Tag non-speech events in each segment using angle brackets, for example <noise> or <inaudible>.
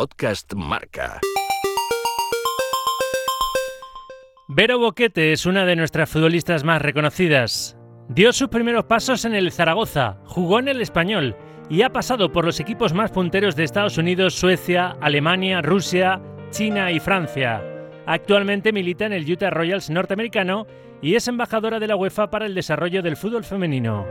Podcast Marca. Vero Boquete es una de nuestras futbolistas más reconocidas. Dio sus primeros pasos en el Zaragoza, jugó en el Español y ha pasado por los equipos más punteros de Estados Unidos, Suecia, Alemania, Rusia, China y Francia. Actualmente milita en el Utah Royals norteamericano y es embajadora de la UEFA para el desarrollo del fútbol femenino.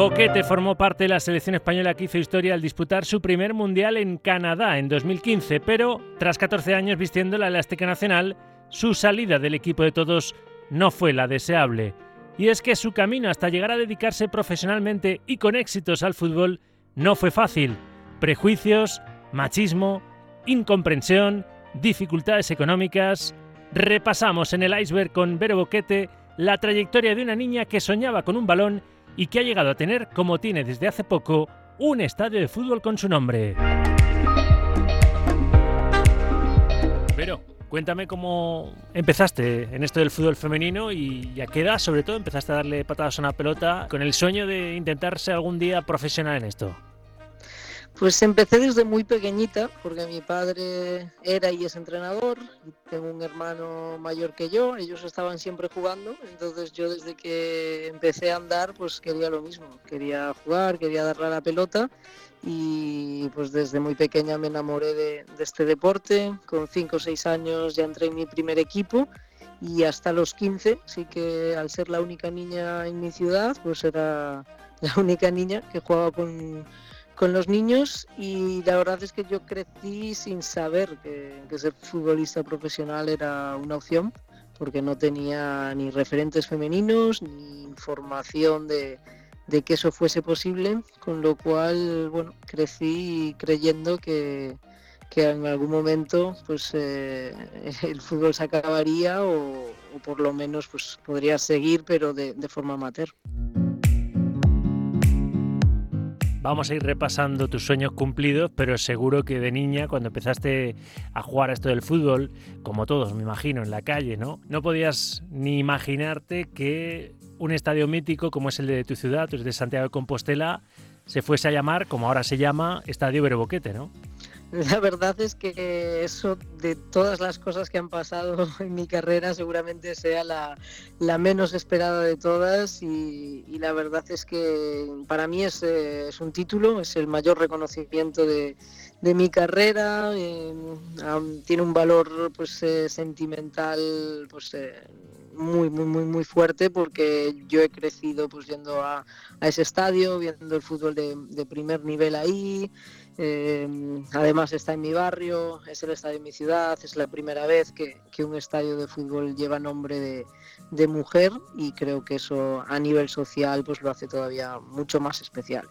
Boquete formó parte de la selección española que hizo historia al disputar su primer mundial en Canadá en 2015, pero tras 14 años vistiendo la elástica nacional, su salida del equipo de todos no fue la deseable. Y es que su camino hasta llegar a dedicarse profesionalmente y con éxitos al fútbol no fue fácil. Prejuicios, machismo, incomprensión, dificultades económicas. Repasamos en el iceberg con Vero Boquete la trayectoria de una niña que soñaba con un balón y que ha llegado a tener, como tiene desde hace poco, un estadio de fútbol con su nombre. Vero, Cuéntame cómo empezaste en esto del fútbol femenino y a qué edad, sobre todo, empezaste a darle patadas a una pelota con el sueño de intentar ser algún día profesional en esto. Pues empecé desde muy pequeñita, porque mi padre era y es entrenador, tengo un hermano mayor que yo, ellos estaban siempre jugando, entonces yo desde que empecé a andar pues quería lo mismo, quería jugar, quería darle a la pelota y pues desde muy pequeña me enamoré de, este deporte. Con 5 o 6 años ya entré en mi primer equipo y hasta los 15, sí que al ser la única niña en mi ciudad, pues era la única niña que jugaba con, con los niños y la verdad es que yo crecí sin saber que, que ser futbolista profesional era una opción porque no tenía ni referentes femeninos ni información de, de que eso fuese posible, con lo cual, bueno, crecí creyendo que, en algún momento pues eh, el fútbol se acabaría o, por lo menos pues podría seguir pero de, de forma amateur. Vamos a ir repasando tus sueños cumplidos, pero seguro que de niña, cuando empezaste a jugar a esto del fútbol, como todos, me imagino, en la calle, ¿no? No podías ni imaginarte que un estadio mítico como es el de tu ciudad, el de Santiago de Compostela, se fuese a llamar, como ahora se llama, Estadio Bereboquete, ¿no? La verdad es que eso de todas las cosas que han pasado <laughs> en mi carrera seguramente sea la, menos esperada de todas y, la verdad es que para mí es, es, un título, es el mayor reconocimiento de, mi carrera, eh, tiene un valor pues eh, sentimental pues eh, muy, muy, muy, muy fuerte porque yo he crecido pues yendo a, ese estadio, viendo el fútbol de, primer nivel ahí. Eh, además está en mi barrio, es el estadio de mi ciudad, es la primera vez que, un estadio de fútbol lleva nombre de, de, mujer y creo que eso a nivel social pues lo hace todavía mucho más especial.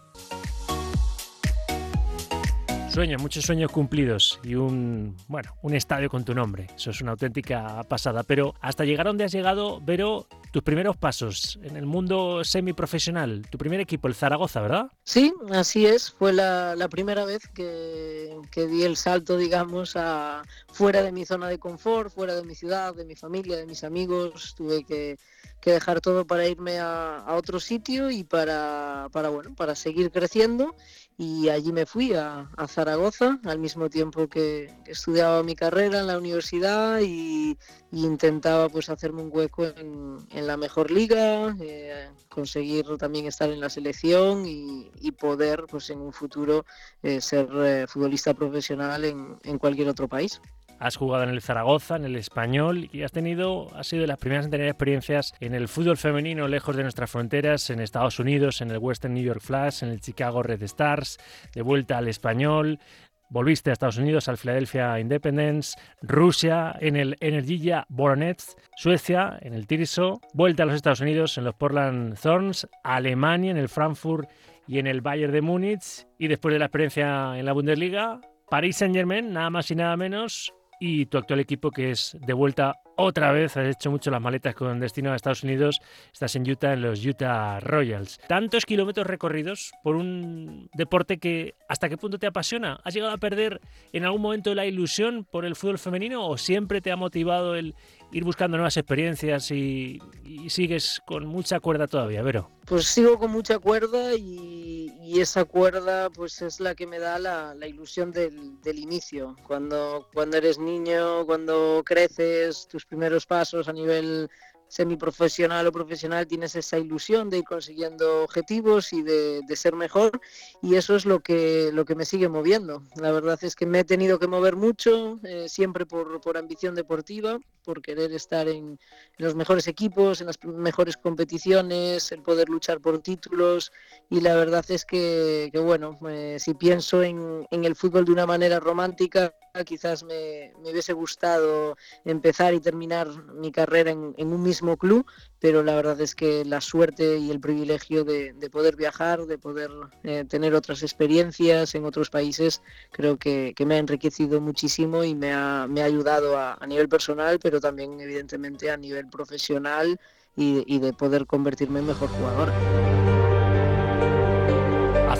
Sueños, muchos sueños cumplidos y un, bueno, un estadio con tu nombre. Eso es una auténtica pasada. Pero hasta llegar a donde has llegado, Vero, tus primeros pasos en el mundo semiprofesional, tu primer equipo, el Zaragoza, ¿verdad? Sí, así es. Fue la, primera vez que, di el salto, digamos, a fuera de mi zona de confort, fuera de mi ciudad, de mi familia, de mis amigos. Tuve que, dejar todo para irme a, otro sitio y para, para, bueno, para seguir creciendo y allí me fui a, Zaragoza al mismo tiempo que, estudiaba mi carrera en la universidad y, intentaba pues hacerme un hueco en, la mejor liga, eh, conseguir también estar en la selección y, poder pues en un futuro eh, ser eh, futbolista profesional en cualquier otro país. Has jugado en el Zaragoza, en el Español y has tenido, has sido de las primeras en tener experiencias en el fútbol femenino lejos de nuestras fronteras, en Estados Unidos, en el Western New York Flash, en el Chicago Red Stars, de vuelta al Español. Volviste a Estados Unidos, al Philadelphia Independence, Rusia, en el Energija Voronezh, Suecia, en el Tirso, vuelta a los Estados Unidos, en los Portland Thorns, Alemania, en el Frankfurt y en el Bayern de Múnich, y después de la experiencia en la Bundesliga, París Saint Germain, nada más y nada menos, y tu actual equipo que es de vuelta otra vez has hecho mucho las maletas con destino a Estados Unidos. Estás en Utah, en los Utah Royals. Tantos kilómetros recorridos por un deporte que ¿hasta qué punto te apasiona? ¿Has llegado a perder en algún momento la ilusión por el fútbol femenino o siempre te ha motivado el ir buscando nuevas experiencias y, sigues con mucha cuerda todavía, Vero? Pues sigo con mucha cuerda y, esa cuerda pues es la que me da la, ilusión del, del, inicio. Cuando, cuando eres niño, cuando creces, tus primeros pasos a nivel semiprofesional o profesional tienes esa ilusión de ir consiguiendo objetivos y de, ser mejor y eso es lo que, lo que me sigue moviendo. La verdad es que me he tenido que mover mucho, eh, siempre por, por, ambición deportiva, por querer estar en, los mejores equipos, en las mejores competiciones, el poder luchar por títulos. Y la verdad es que, bueno, eh, si pienso en, en el fútbol de una manera romántica, quizás me, hubiese gustado empezar y terminar mi carrera en, un mismo club, pero la verdad es que la suerte y el privilegio de, poder viajar, de poder eh, tener otras experiencias en otros países, creo que, me ha enriquecido muchísimo y me ha, ayudado a, nivel personal, pero también evidentemente a nivel profesional y, y de poder convertirme en mejor jugador.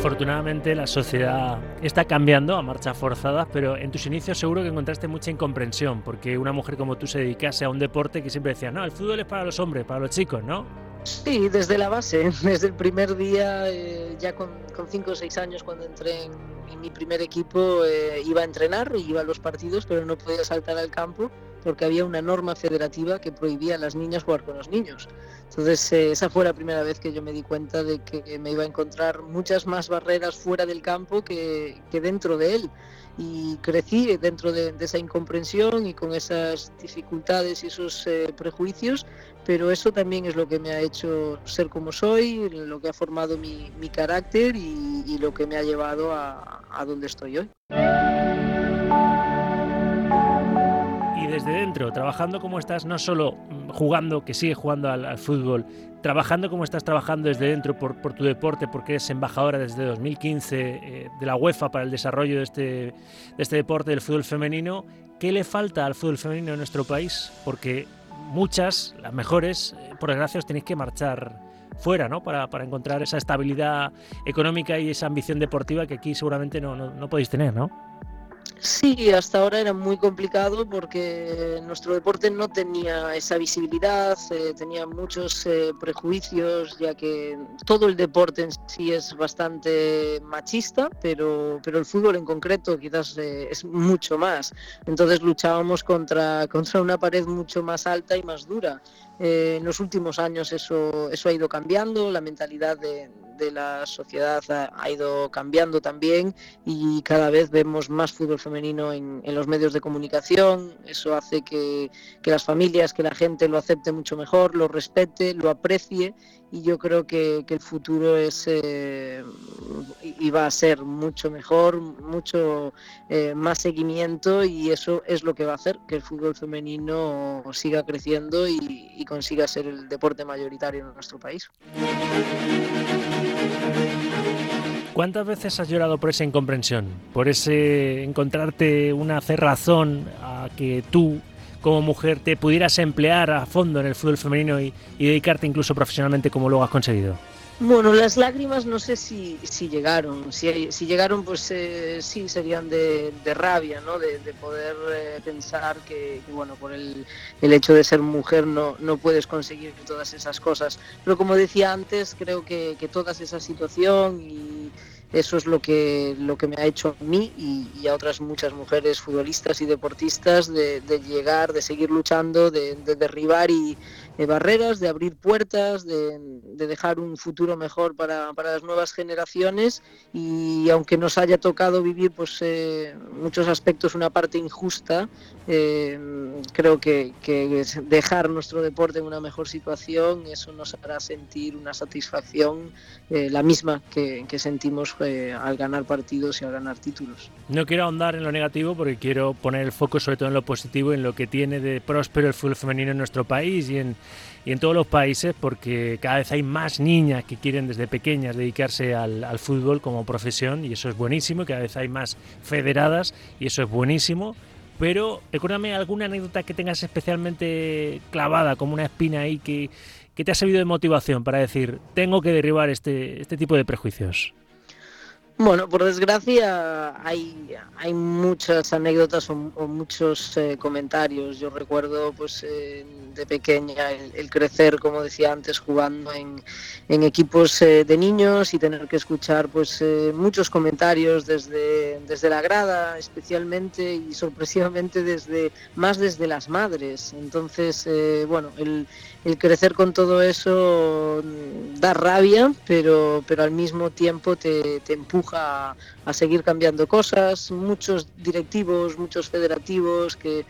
Afortunadamente la sociedad está cambiando a marcha forzadas, pero en tus inicios seguro que encontraste mucha incomprensión, porque una mujer como tú se dedicase a un deporte que siempre decía, no, el fútbol es para los hombres, para los chicos, ¿no? Sí, desde la base, <laughs> desde el primer día, eh, ya con, cinco o seis años cuando entré en, mi primer equipo, eh, iba a entrenar, iba a los partidos, pero no podía saltar al campo porque había una norma federativa que prohibía a las niñas jugar con los niños. Entonces eh, esa fue la primera vez que yo me di cuenta de que me iba a encontrar muchas más barreras fuera del campo que, dentro de él. Y crecí dentro de, esa incomprensión y con esas dificultades y esos eh, prejuicios, pero eso también es lo que me ha hecho ser como soy, lo que ha formado mi, carácter y, lo que me ha llevado a, a donde estoy hoy. Desde dentro, trabajando como estás, no solo jugando, que sigues jugando al, fútbol, trabajando como estás trabajando desde dentro por, tu deporte, porque eres embajadora desde 2015 eh, de la UEFA para el desarrollo de este, de este deporte del fútbol femenino, ¿qué le falta al fútbol femenino en nuestro país? Porque muchas, las mejores, eh, por desgracia, os tenéis que marchar fuera, ¿no? Para, para, encontrar esa estabilidad económica y esa ambición deportiva que aquí seguramente no, no, no podéis tener, ¿no? Sí, hasta ahora era muy complicado porque nuestro deporte no tenía esa visibilidad, eh, tenía muchos eh, prejuicios, ya que todo el deporte en sí es bastante machista, pero, pero el fútbol en concreto quizás eh, es mucho más. Entonces luchábamos contra, contra una pared mucho más alta y más dura. En los últimos años eso, eso ha ido cambiando, la mentalidad de, la sociedad ha, ido cambiando también y cada vez vemos más fútbol femenino en, los medios de comunicación. Eso hace que, las familias, que la gente lo acepte mucho mejor, lo respete, lo aprecie y yo creo que, el futuro es eh, y va a ser mucho mejor, mucho eh, más seguimiento y eso es lo que va a hacer que el fútbol femenino siga creciendo y consiga ser el deporte mayoritario en nuestro país. ¿Cuántas veces has llorado por esa incomprensión? Por ese encontrarte una cerrazón a que tú como mujer te pudieras emplear a fondo en el fútbol femenino y, dedicarte incluso profesionalmente como luego has conseguido? Bueno, las lágrimas no sé si, llegaron. Si, si, llegaron, pues eh, sí, serían de, rabia, ¿no? De, poder eh, pensar que, bueno, por el, hecho de ser mujer no, no puedes conseguir todas esas cosas. Pero como decía antes, creo que, que toda esa situación y eso es lo que, lo que me ha hecho a mí y, a otras muchas mujeres futbolistas y deportistas de, llegar, de seguir luchando, de, derribar y, barreras, de abrir puertas, de, dejar un futuro mejor para, las nuevas generaciones y aunque nos haya tocado vivir pues eh, muchos aspectos una parte injusta, eh, creo que, dejar nuestro deporte en una mejor situación, eso nos hará sentir una satisfacción, eh, la misma que, que sentimos al ganar partidos y al ganar títulos. No quiero ahondar en lo negativo porque quiero poner el foco sobre todo en lo positivo, en lo que tiene de próspero el fútbol femenino en nuestro país y en, y en todos los países porque cada vez hay más niñas que quieren desde pequeñas dedicarse al, al fútbol como profesión y eso es buenísimo, cada vez hay más federadas y eso es buenísimo pero recuérdame alguna anécdota que tengas especialmente clavada, como una espina ahí, que, que te ha servido de motivación para decir, tengo que derribar este, este tipo de prejuicios. Bueno, por desgracia hay, hay muchas anécdotas o, muchos eh, comentarios. Yo recuerdo pues eh, de pequeña el, crecer, como decía antes, jugando en, en equipos eh, de niños y tener que escuchar pues muchos comentarios desde, desde la grada, especialmente y sorpresivamente desde más desde las madres. Entonces, bueno, el, el crecer con todo eso da rabia, pero, pero al mismo tiempo te, empuja a, seguir cambiando cosas. Muchos directivos, muchos federativos que,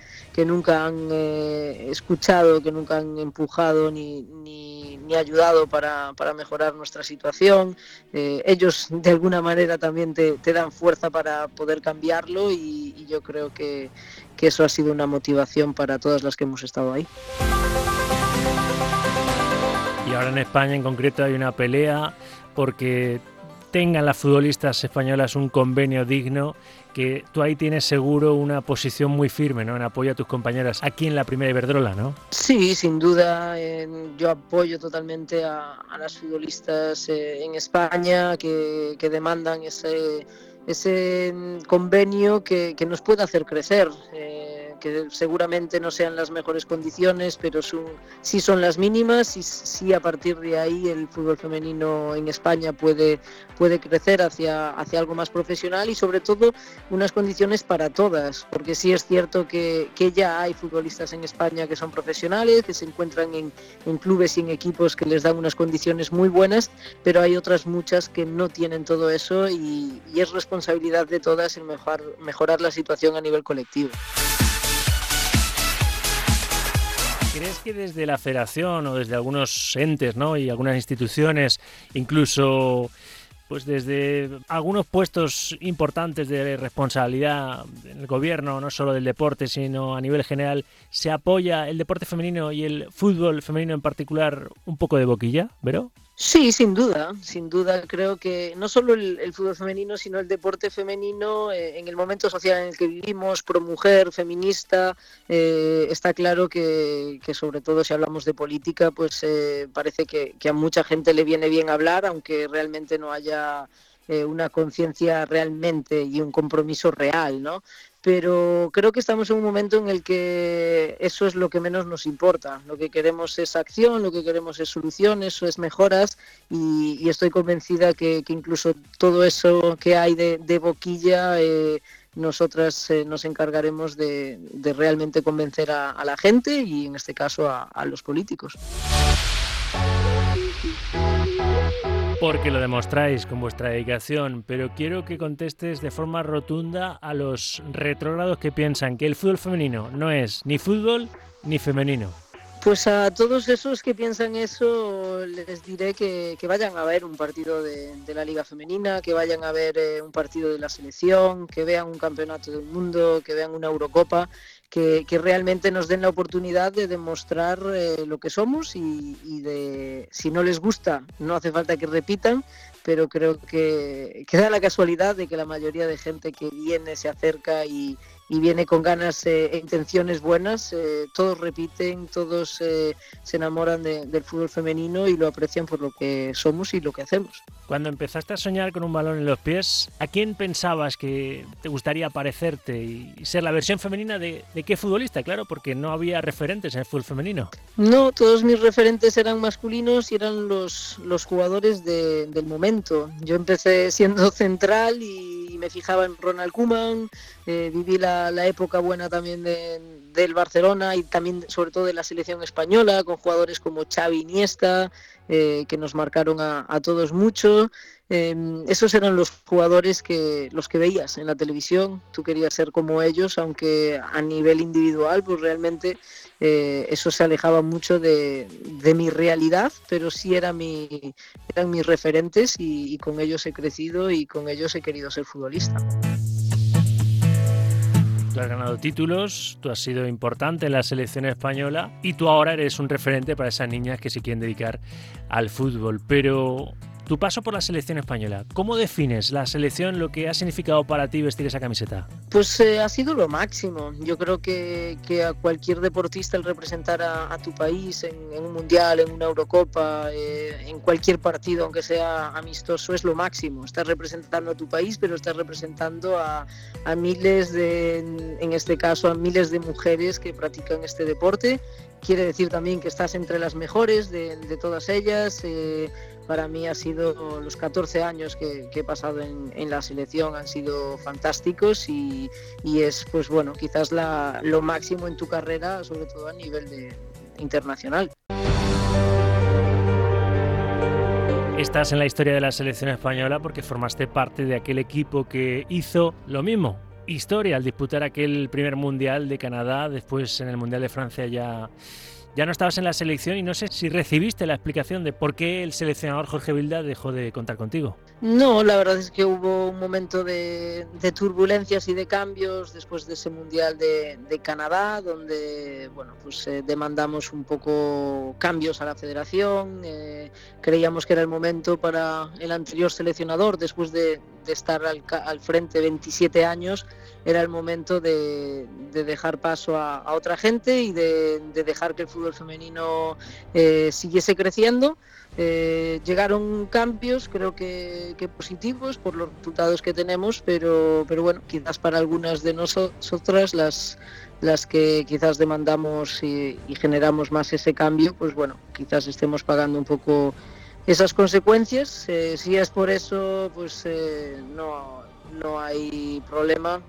nunca han eh, escuchado, que nunca han empujado ni, ni, ayudado para, mejorar nuestra situación. Eh, ellos de alguna manera también te, dan fuerza para poder cambiarlo y, y yo creo que, que eso ha sido una motivación para todas las que hemos estado ahí. Ahora en España en concreto hay una pelea porque tengan las futbolistas españolas un convenio digno, que tú ahí tienes seguro una posición muy firme ¿no? en apoyo a tus compañeras aquí en la primera Iberdrola, ¿no? Sí, sin duda. yo apoyo totalmente a, las futbolistas eh, en España que, demandan ese, ese convenio que, nos pueda hacer crecer. Eh, que seguramente no sean las mejores condiciones, pero son, sí son las mínimas y sí a partir de ahí el fútbol femenino en España puede, puede crecer hacia, hacia algo más profesional y sobre todo unas condiciones para todas, porque sí es cierto que, que ya hay futbolistas en España que son profesionales, que se encuentran en, en clubes y en equipos que les dan unas condiciones muy buenas, pero hay otras muchas que no tienen todo eso y, y es responsabilidad de todas el mejorar, mejorar la situación a nivel colectivo. ¿Crees que desde la federación o desde algunos entes ¿no? y algunas instituciones, incluso pues desde algunos puestos importantes de responsabilidad en el gobierno, no solo del deporte, sino a nivel general, se apoya el deporte femenino y el fútbol femenino en particular un poco de boquilla, ¿Vero? Sí, sin duda, sin duda. Creo que no solo el, fútbol femenino, sino el deporte femenino, eh, en el momento social en el que vivimos, pro mujer, feminista, eh, está claro que, sobre todo si hablamos de política, pues eh, parece que, que, a mucha gente le viene bien hablar, aunque realmente no haya una conciencia realmente y un compromiso real, ¿no? Pero creo que estamos en un momento en el que eso es lo que menos nos importa. Lo que queremos es acción, lo que queremos es soluciones, es mejoras y, estoy convencida que, incluso todo eso que hay de, boquilla, eh, nosotras eh, nos encargaremos de, realmente convencer a, la gente y en este caso a los políticos porque lo demostráis con vuestra dedicación, pero quiero que contestes de forma rotunda a los retrógrados que piensan que el fútbol femenino no es ni fútbol ni femenino. Pues a todos esos que piensan eso les diré que, vayan a ver un partido de, la Liga Femenina, que vayan a ver eh, un partido de la selección, que vean un campeonato del mundo, que vean una Eurocopa que, realmente nos den la oportunidad de demostrar eh, lo que somos y, de, si no les gusta, no hace falta que repitan, pero creo que, que da la casualidad de que la mayoría de gente que viene, se acerca y, viene con ganas e intenciones buenas. Eh, todos repiten, todos eh, se enamoran del fútbol femenino y lo aprecian por lo que somos y lo que hacemos. Cuando empezaste a soñar con un balón en los pies, ¿a quién pensabas que te gustaría parecerte y ser la versión femenina de, qué futbolista? Claro, porque no había referentes en el fútbol femenino. No, todos mis referentes eran masculinos y eran los, los jugadores del momento. Yo empecé siendo <laughs> central y me fijaba en Ronald Koeman, eh, viví la, época buena también del Barcelona y también sobre todo de la selección española, con jugadores como Xavi Iniesta, eh, que nos marcaron a, todos mucho. Em, esos eran los jugadores que los que veías en la televisión. Tú querías ser como ellos, aunque a nivel individual, pues realmente eh, eso se alejaba mucho de, mi realidad, pero sí era mi, eran mis referentes y, con ellos he crecido y con ellos he querido ser futbolista. Tú has ganado títulos, tú has sido importante en la selección española y tú ahora eres un referente para esas niñas que se quieren dedicar al fútbol. Pero tu paso por la selección española. ¿Cómo defines la selección, lo que ha significado para ti vestir esa camiseta? Pues eh, ha sido lo máximo. Yo creo que, que a cualquier deportista el representar a, tu país en, un mundial, en una Eurocopa, eh, en cualquier partido, aunque sea amistoso, es lo máximo. Estás representando a tu país, pero estás representando a, a miles de, en este caso, a miles de mujeres que practican este deporte. Quiere decir también que estás entre las mejores de, de todas ellas. Eh, para mí ha sido los 14 años que, he pasado en, la selección han sido fantásticos y, es pues bueno quizás lo máximo en tu carrera sobre todo a nivel internacional. Estás en la historia de la selección española porque formaste parte de aquel equipo que hizo lo mismo, historia al disputar aquel primer mundial de Canadá, después en el mundial de Francia ya ya no estabas en la selección y no sé si recibiste la explicación de por qué el seleccionador Jorge Vilda dejó de contar contigo. No, la verdad es que hubo un momento de, turbulencias y de cambios después de ese Mundial de, Canadá, donde bueno, pues, eh, demandamos un poco cambios a la federación. Eh, creíamos que era el momento para el anterior seleccionador, después de, estar al, frente 27 años, era el momento de, dejar paso a, otra gente y de, dejar que el fútbol femenino eh, siguiese creciendo. Eh, llegaron cambios, creo que, positivos por los resultados que tenemos, pero, pero bueno, quizás para algunas de nosotras, las, las que quizás demandamos y, generamos más ese cambio, pues bueno, quizás estemos pagando un poco esas consecuencias. Eh, si es por eso, pues eh, no, no hay problema.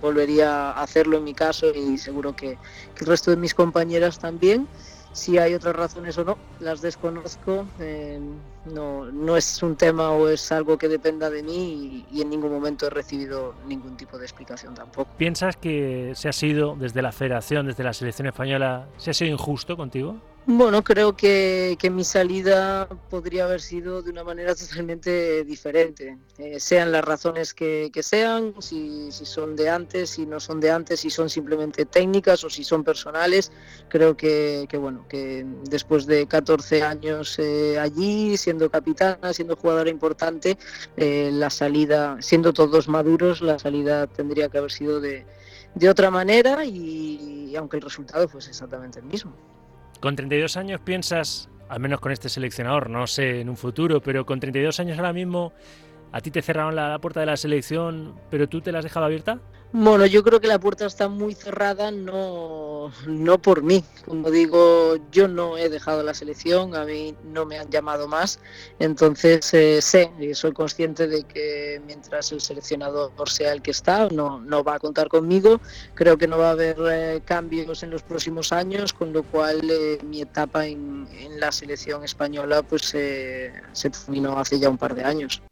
volvería a hacerlo en mi caso y seguro que el resto de mis compañeras también. Si hay otras razones o no, las desconozco. Eh, no, no es un tema o es algo que dependa de mí y, en ningún momento he recibido ningún tipo de explicación tampoco. ¿Piensas que se ha sido desde la federación, desde la selección española, se ha sido injusto contigo? Bueno, creo que, mi salida podría haber sido de una manera totalmente diferente, eh, sean las razones que, sean, si, son de antes, si no son de antes, si son simplemente técnicas o si son personales. Creo que, bueno, que después de 14 años eh, allí, siendo capitana, siendo jugadora importante, eh, la salida, siendo todos maduros, la salida tendría que haber sido de, de otra manera y, y aunque el resultado fuese exactamente el mismo. Con 32 años piensas, al menos con este seleccionador, no sé en un futuro, pero con 32 años ahora mismo, ¿a ti te cerraron la, puerta de la selección, pero tú te la has dejado abierta? Bueno, yo creo que la puerta está muy cerrada, no, no por mí. Como digo, yo no he dejado la selección, a mí no me han llamado más. Entonces eh, sé y soy consciente de que mientras el seleccionador sea el que está, no, no va a contar conmigo. Creo que no va a haber eh, cambios en los próximos años, con lo cual eh, mi etapa en, en, la selección española pues se terminó hace ya un par de años.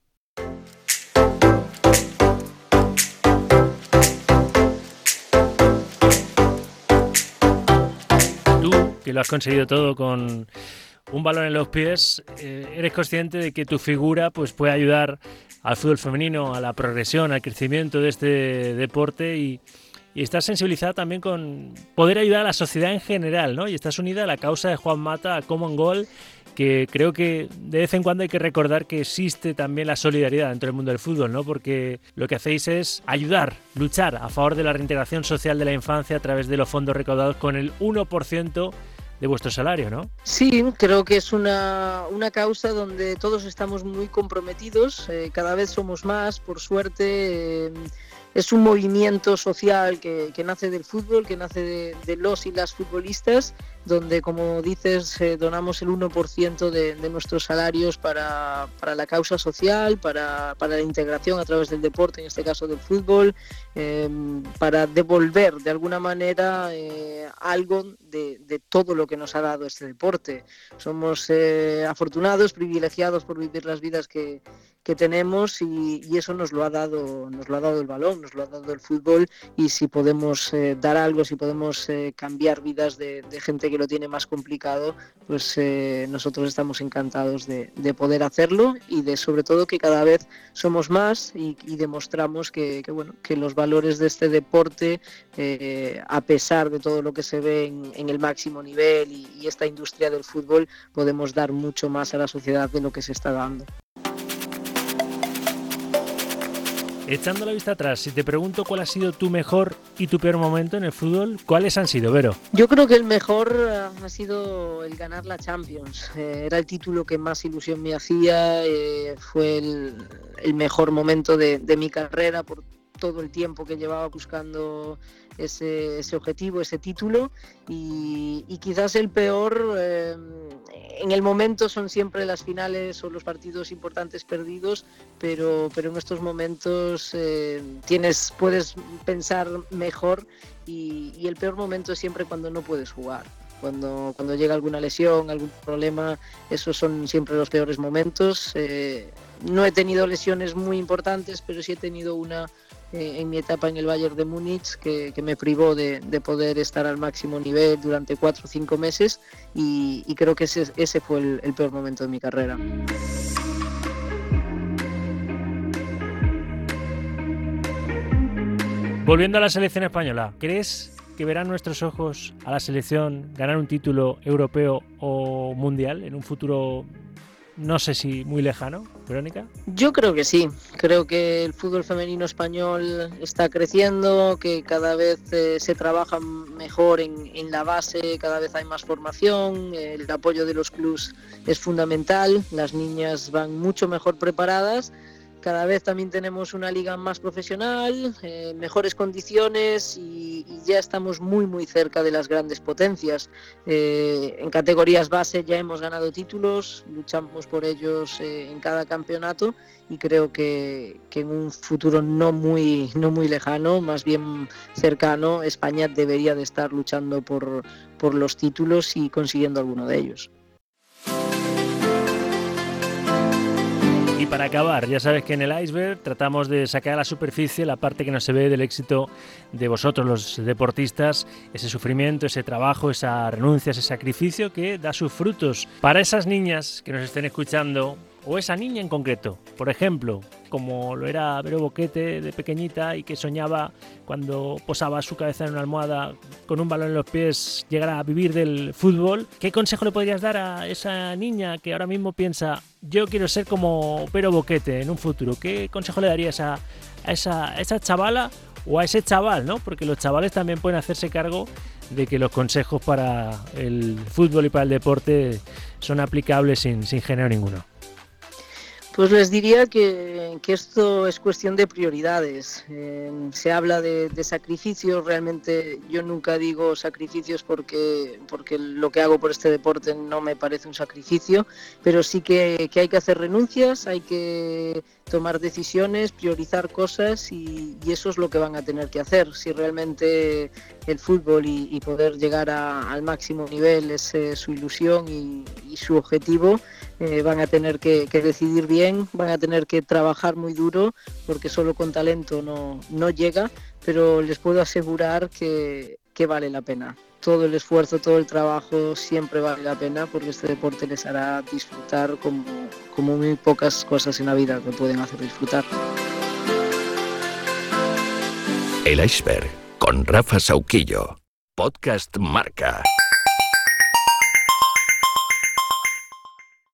Que lo has conseguido todo con un balón en los pies, eh, eres consciente de que tu figura pues, puede ayudar al fútbol femenino, a la progresión, al crecimiento de este deporte y, estás sensibilizada también con poder ayudar a la sociedad en general, ¿no? Y estás unida a la causa de Juan Mata, a Common Goal, que creo que de vez en cuando hay que recordar que existe también la solidaridad dentro del mundo del fútbol, ¿no? Porque lo que hacéis es ayudar, luchar a favor de la reintegración social de la infancia a través de los fondos recaudados con el 1% de vuestro salario, ¿no? Sí, creo que es una, una causa donde todos estamos muy comprometidos, eh, cada vez somos más, por suerte. Eh, es un movimiento social que, nace del fútbol, que nace de, los y las futbolistas, donde, como dices, eh, donamos el 1% de, de, nuestros salarios para, la causa social, para, la integración a través del deporte, en este caso del fútbol, em, para devolver de alguna manera eh, algo de, todo lo que nos ha dado este deporte. Somos eh, afortunados, privilegiados por vivir las vidas que, que tenemos y, eso nos lo ha dado nos lo ha dado el balón nos lo ha dado el fútbol y si podemos eh, dar algo si podemos cambiar vidas de, gente que lo tiene más complicado pues eh, nosotros estamos encantados de, poder hacerlo y de sobre todo que cada vez somos más y, demostramos que, bueno que los valores de este deporte a pesar de todo lo que se ve en, el máximo nivel y esta industria del fútbol podemos dar mucho más a la sociedad de lo que se está dando Echando la vista atrás, si te pregunto cuál ha sido tu mejor y tu peor momento en el fútbol, ¿cuáles han sido, Vero? Yo creo que el mejor ha sido el ganar la Champions. Eh, era el título que más ilusión me hacía, eh, fue el, mejor momento de, de mi carrera por todo el tiempo que llevaba buscando ese, objetivo, ese título y, quizás el peor eh, en el momento son siempre las finales o los partidos importantes perdidos, pero, pero en estos momentos eh, tienes, puedes pensar mejor y, el peor momento es siempre cuando no puedes jugar. Cuando, cuando llega alguna lesión, algún problema, esos son siempre los peores momentos. Eh, no he tenido lesiones muy importantes, pero sí he tenido una eh, en mi etapa en el Bayern de Múnich que, me privó de, poder estar al máximo nivel durante cuatro o cinco meses y, creo que ese, ese fue el, peor momento de mi carrera. Volviendo a la selección española, ¿crees que verán nuestros ojos a la selección ganar un título europeo o mundial en un futuro no sé si muy lejano, Verónica. Yo creo que sí, creo que el fútbol femenino español está creciendo, que cada vez eh, se trabaja mejor en, en, la base, cada vez hay más formación, el apoyo de los clubs es fundamental, las niñas van mucho mejor preparadas cada vez también tenemos una liga más profesional, eh, mejores condiciones y, ya estamos muy muy cerca de las grandes potencias. Eh, en categorías base ya hemos ganado títulos, luchamos por ellos eh, en cada campeonato y creo que, que, en un futuro no muy, no muy lejano, más bien cercano, España debería de estar luchando por, por los títulos y consiguiendo alguno de ellos. Y para acabar, ya sabes que en el iceberg tratamos de sacar a la superficie la parte que no se ve del éxito de vosotros, los deportistas, ese sufrimiento, ese trabajo, esa renuncia, ese sacrificio que da sus frutos. Para esas niñas que nos estén escuchando, o esa niña en concreto. Por ejemplo, como lo era Vero Boquete de pequeñita y que soñaba cuando posaba su cabeza en una almohada con un balón en los pies llegar a vivir del fútbol. ¿Qué consejo le podrías dar a esa niña que ahora mismo piensa yo quiero ser como Vero Boquete en un futuro? ¿Qué consejo le darías a, esa, chavala o a ese chaval, ¿no? Porque los chavales también pueden hacerse cargo de que los consejos para el fútbol y para el deporte son aplicables sin, sin género ninguno. Pues les diría que, esto es cuestión de prioridades. Eh, se habla de, sacrificios, realmente yo nunca digo sacrificios porque, porque lo que hago por este deporte no me parece un sacrificio, pero sí que, hay que hacer renuncias, hay que tomar decisiones, priorizar cosas y, eso es lo que van a tener que hacer. Si realmente el fútbol y, poder llegar al máximo nivel es eh, su ilusión y, su objetivo, eh, van a tener que, decidir van a tener que trabajar muy duro porque solo con talento no, no llega, pero les puedo asegurar que, que vale la pena. Todo el esfuerzo, todo el trabajo siempre vale la pena porque este deporte les hará disfrutar como, como muy pocas cosas en la vida que pueden hacer disfrutar. El iceberg con Rafa Sauquillo. Podcast Marca.